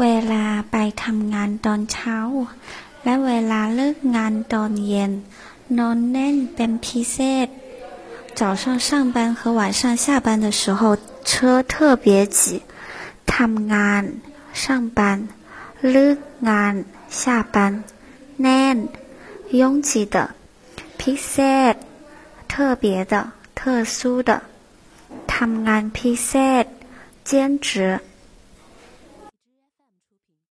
เวลาไปทำงานตอนเช้า และเวลาเลิกงานตอนเย็น นอนแน่นเป็นพิเศษ早上上班和晚上下班的时候车特别挤ทำงาน上班เลิกงาน下班แน่น拥挤的พิเศษ特别的特殊的ทำงานพิเศษ兼职